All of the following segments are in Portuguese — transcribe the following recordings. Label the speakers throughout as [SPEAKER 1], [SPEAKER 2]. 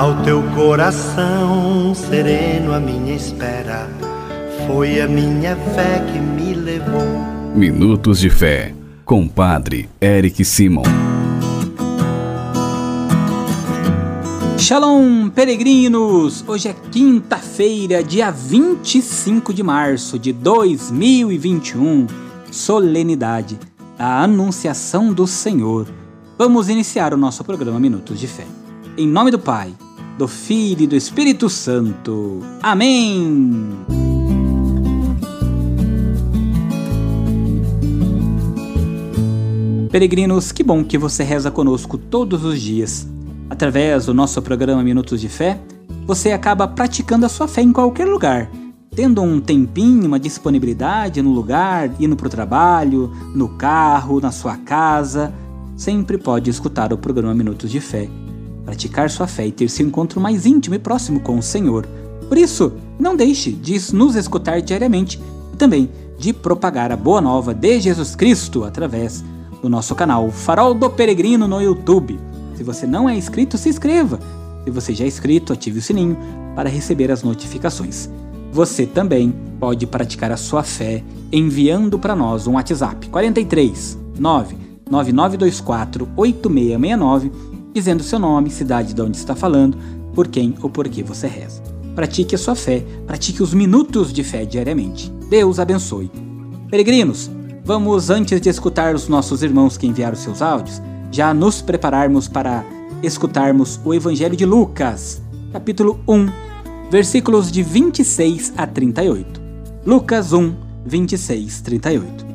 [SPEAKER 1] Ao teu coração sereno, a minha espera foi a minha fé que me levou.
[SPEAKER 2] Minutos de Fé, com Padre Eric Simon.
[SPEAKER 3] Shalom, peregrinos! Hoje é quinta-feira, dia 25 de março de 2021, solenidade da Anunciação do Senhor. Vamos iniciar o nosso programa Minutos de Fé. Em nome do Pai, do Filho e do Espírito Santo. Amém! Peregrinos, que bom que você reza conosco todos os dias Através do nosso programa Minutos de Fé, você acaba praticando a sua fé em qualquer lugar, tendo um tempinho, uma disponibilidade no lugar, indo para o trabalho, no carro, na sua casa. Sempre pode escutar o programa Minutos de Fé, praticar sua fé e ter seu encontro mais íntimo e próximo com o Senhor. Por isso, não deixe de nos escutar diariamente e também de propagar a boa nova de Jesus Cristo através do nosso canal Farol do Peregrino no YouTube se você não é inscrito, se inscreva. Se você já é inscrito, ative o sininho para receber as notificações. Você também pode praticar a sua fé enviando para nós um WhatsApp 43 99924 8669 dizendo seu nome, cidade de onde está falando, por quem ou por que você reza. Pratique a sua fé, pratique os minutos de fé diariamente. Deus abençoe. Peregrinos, vamos antes de escutar os nossos irmãos que enviaram seus áudios, já nos prepararmos para escutarmos o Evangelho de Lucas, capítulo 1, versículos de 26 a 38. Lucas 1, 26, 38.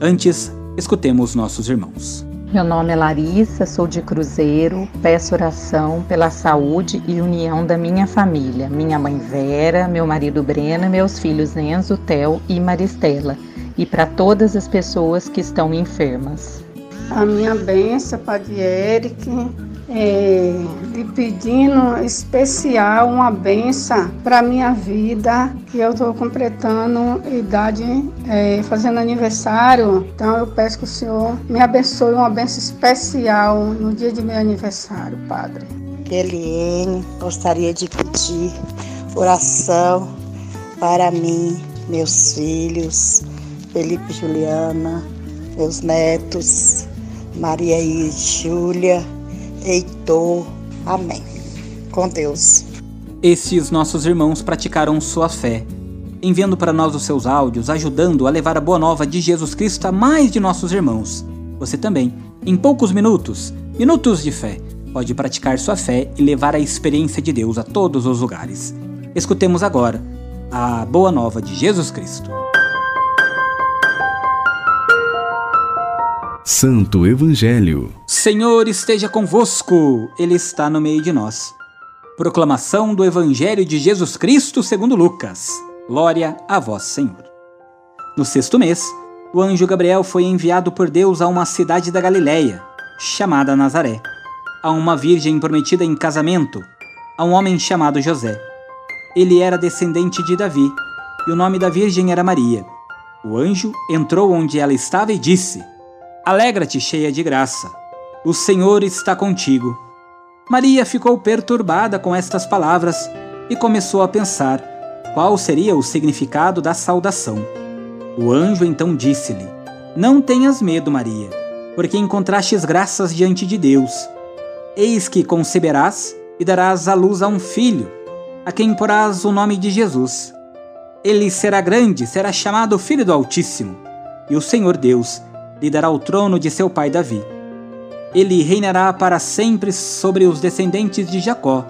[SPEAKER 3] Antes, escutemos nossos irmãos.
[SPEAKER 4] Meu nome é Larissa, sou de Cruzeiro. Peço oração pela saúde e união da minha família, minha mãe Vera, meu marido Breno, meus filhos Enzo, Theo e Maristela, e para todas as pessoas que estão enfermas.
[SPEAKER 5] A minha benção, Padre Eric, é, pedindo especial uma benção para minha vida, que eu estou completando idade, é, fazendo aniversário. Então eu peço que o Senhor me abençoe uma benção especial no dia de meu aniversário, Padre.
[SPEAKER 6] Eliene, gostaria de pedir oração para mim, meus filhos, Felipe e Juliana, meus netos, Maria e Júlia, Heitor. Amém. Com Deus.
[SPEAKER 3] Estes nossos irmãos praticaram sua fé, enviando para nós os seus áudios, ajudando a levar a boa nova de Jesus Cristo a mais de nossos irmãos. Você também, em poucos minutos, minutos de fé, pode praticar sua fé e levar a experiência de Deus a todos os lugares. Escutemos agora a boa nova de Jesus Cristo.
[SPEAKER 2] Santo Evangelho.
[SPEAKER 3] Senhor esteja convosco, Ele está no meio de nós. Proclamação do Evangelho de Jesus Cristo segundo Lucas. Glória a vós, Senhor. No sexto mês, o anjo Gabriel foi enviado por Deus a uma cidade da Galiléia, chamada Nazaré, a uma virgem prometida em casamento, a um homem chamado José. Ele era descendente de Davi, e o nome da virgem era Maria. O anjo entrou onde ela estava e disse: Alegra-te, cheia de graça. O Senhor está contigo. Maria ficou perturbada com estas palavras e começou a pensar qual seria o significado da saudação. O anjo então disse-lhe: Não tenhas medo, Maria, porque encontrastes graças diante de Deus. Eis que conceberás e darás à luz a um filho, a quem porás o nome de Jesus. Ele será grande, será chamado Filho do Altíssimo, e o Senhor Deus lhe dará o trono de seu pai Davi. Ele reinará para sempre sobre os descendentes de Jacó,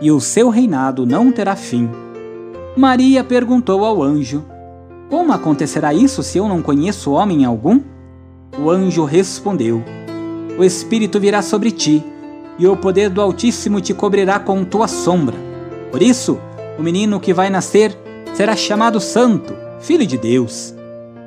[SPEAKER 3] e o seu reinado não terá fim. Maria perguntou ao anjo: Como acontecerá isso se eu não conheço homem algum? O anjo respondeu: O Espírito virá sobre ti, e o poder do Altíssimo te cobrirá com tua sombra. Por isso, o menino que vai nascer será chamado Santo, Filho de Deus.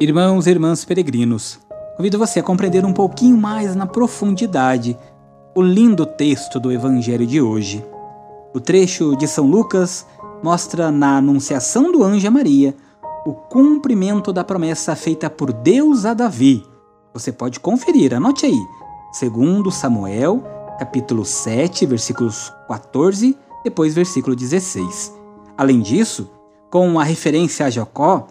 [SPEAKER 3] Irmãos e irmãs peregrinos, convido você a compreender um pouquinho mais na profundidade o lindo texto do Evangelho de hoje. O trecho de São Lucas mostra na anunciação do anjo a Maria o cumprimento da promessa feita por Deus a Davi. Você pode conferir, anote aí. Segundo Samuel, capítulo 7, versículos 14, depois versículo 16. Além disso, com a referência a Jacó,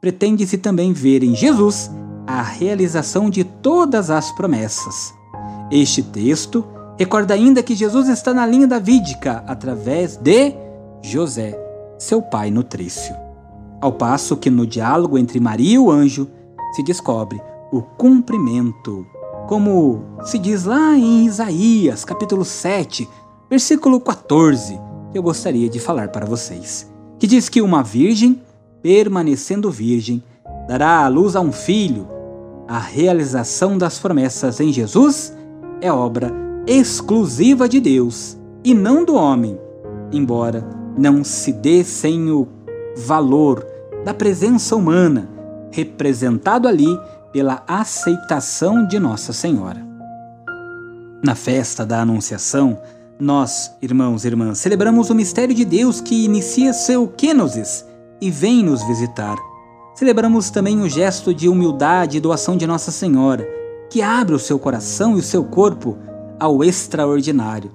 [SPEAKER 3] pretende-se também ver em Jesus a realização de todas as promessas. Este texto recorda ainda que Jesus está na linha davídica através de José, seu pai nutrício. Ao passo que no diálogo entre Maria e o anjo se descobre o cumprimento, como se diz lá em Isaías, capítulo 7, versículo 14, que eu gostaria de falar para vocês, que diz que uma virgem, permanecendo virgem, dará à luz a um filho. A realização das promessas em Jesus é obra exclusiva de Deus e não do homem, embora não se dê sem o valor da presença humana, representado ali pela aceitação de Nossa Senhora. Na festa da Anunciação, nós, irmãos e irmãs, celebramos o mistério de Deus que inicia seu kenosis e vem nos visitar. Celebramos também o gesto de humildade e doação de Nossa Senhora, que abre o seu coração e o seu corpo ao extraordinário,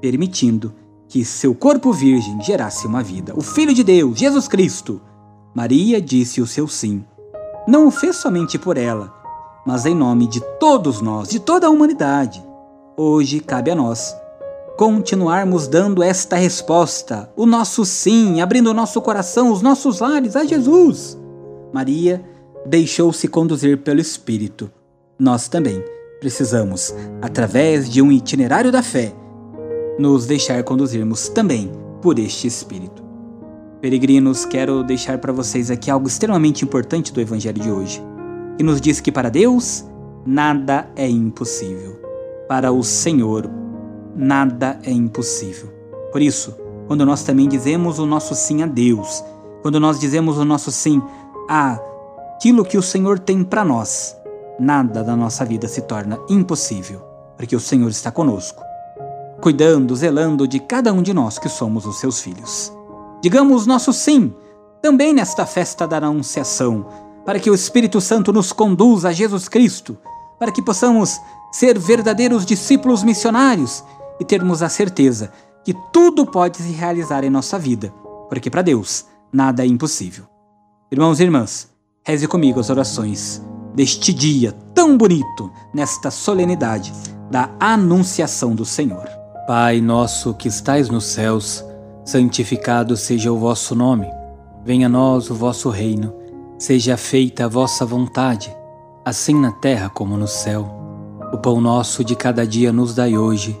[SPEAKER 3] permitindo que seu corpo virgem gerasse uma vida. O Filho de Deus, Jesus Cristo. Maria disse o seu sim. Não o fez somente por ela, mas em nome de todos nós, de toda a humanidade. Hoje cabe a nós continuarmos dando esta resposta, o nosso sim, abrindo o nosso coração, os nossos lares a Jesus. Maria deixou-se conduzir pelo Espírito. Nós também precisamos, através de um itinerário da fé, nos deixar conduzirmos também por este Espírito. Peregrinos, quero deixar para vocês aqui algo extremamente importante do Evangelho de hoje, que nos diz que para Deus nada é impossível. Para o Senhor nada é impossível. Por isso, quando nós também dizemos o nosso sim a Deus, quando nós dizemos o nosso sim a aquilo que o Senhor tem para nós, nada da nossa vida se torna impossível, porque o Senhor está conosco, cuidando, zelando de cada um de nós que somos os seus filhos. Digamos nosso sim também nesta festa da Anunciação, para que o Espírito Santo nos conduza a Jesus Cristo, para que possamos ser verdadeiros discípulos missionários e termos a certeza que tudo pode se realizar em nossa vida, porque para Deus nada é impossível. Irmãos e irmãs, reze comigo as orações deste dia tão bonito, nesta solenidade da Anunciação do Senhor. Pai nosso que estais nos céus, santificado seja o vosso nome. Venha a nós o vosso reino. Seja feita a vossa vontade, assim na terra como no céu. O pão nosso de cada dia nos dai hoje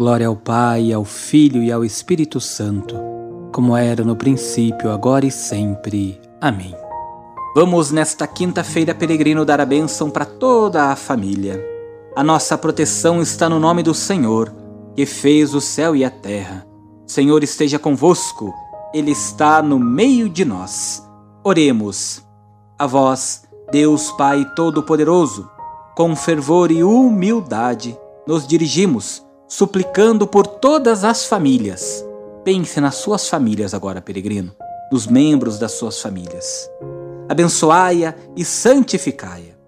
[SPEAKER 3] Glória ao Pai, ao Filho e ao Espírito Santo, como era no princípio, agora e sempre. Amém. Vamos nesta quinta-feira, peregrino, dar a bênção para toda a família. A nossa proteção está no nome do Senhor, que fez o céu e a terra. Senhor esteja convosco, Ele está no meio de nós. Oremos. A vós, Deus Pai Todo-Poderoso, com fervor e humildade, nos dirigimos suplicando por todas as famílias. Pense nas suas famílias agora, peregrino, nos membros das suas famílias. Abençoai-a e santificai-a.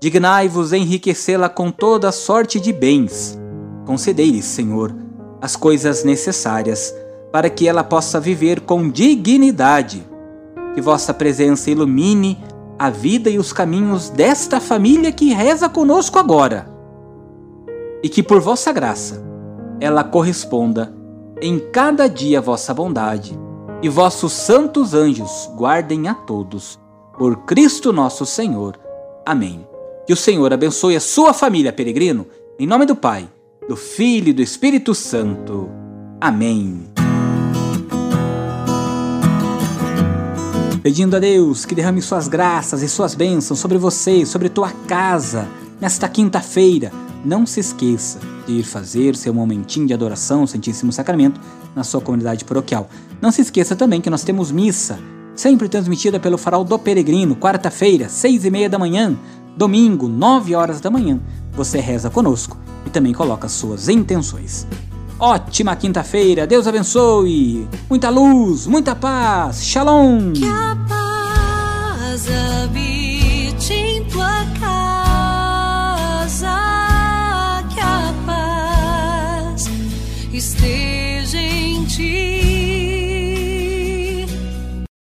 [SPEAKER 3] Dignai-vos enriquecê-la com toda sorte de bens. Concedei-lhe, Senhor, as coisas necessárias para que ela possa viver com dignidade. Que vossa presença ilumine a vida e os caminhos desta família que reza conosco agora. E que por vossa graça ela corresponda em cada dia vossa bondade e vossos santos anjos guardem a todos. Por Cristo nosso Senhor. Amém. Que o Senhor abençoe a sua família, peregrino, em nome do Pai, do Filho e do Espírito Santo. Amém. Pedindo a Deus que derrame suas graças e suas bênçãos sobre você, sobre tua casa, nesta quinta-feira. Não se esqueça de ir fazer seu momentinho de adoração ao Santíssimo Sacramento na sua comunidade paroquial. Não se esqueça também que nós temos missa, sempre transmitida pelo Farol do Peregrino, quarta-feira, seis e meia da manhã, domingo, nove horas da manhã. Você reza conosco e também coloca suas intenções. Ótima quinta-feira, Deus abençoe, muita luz, muita paz, shalom!
[SPEAKER 7] Que a paz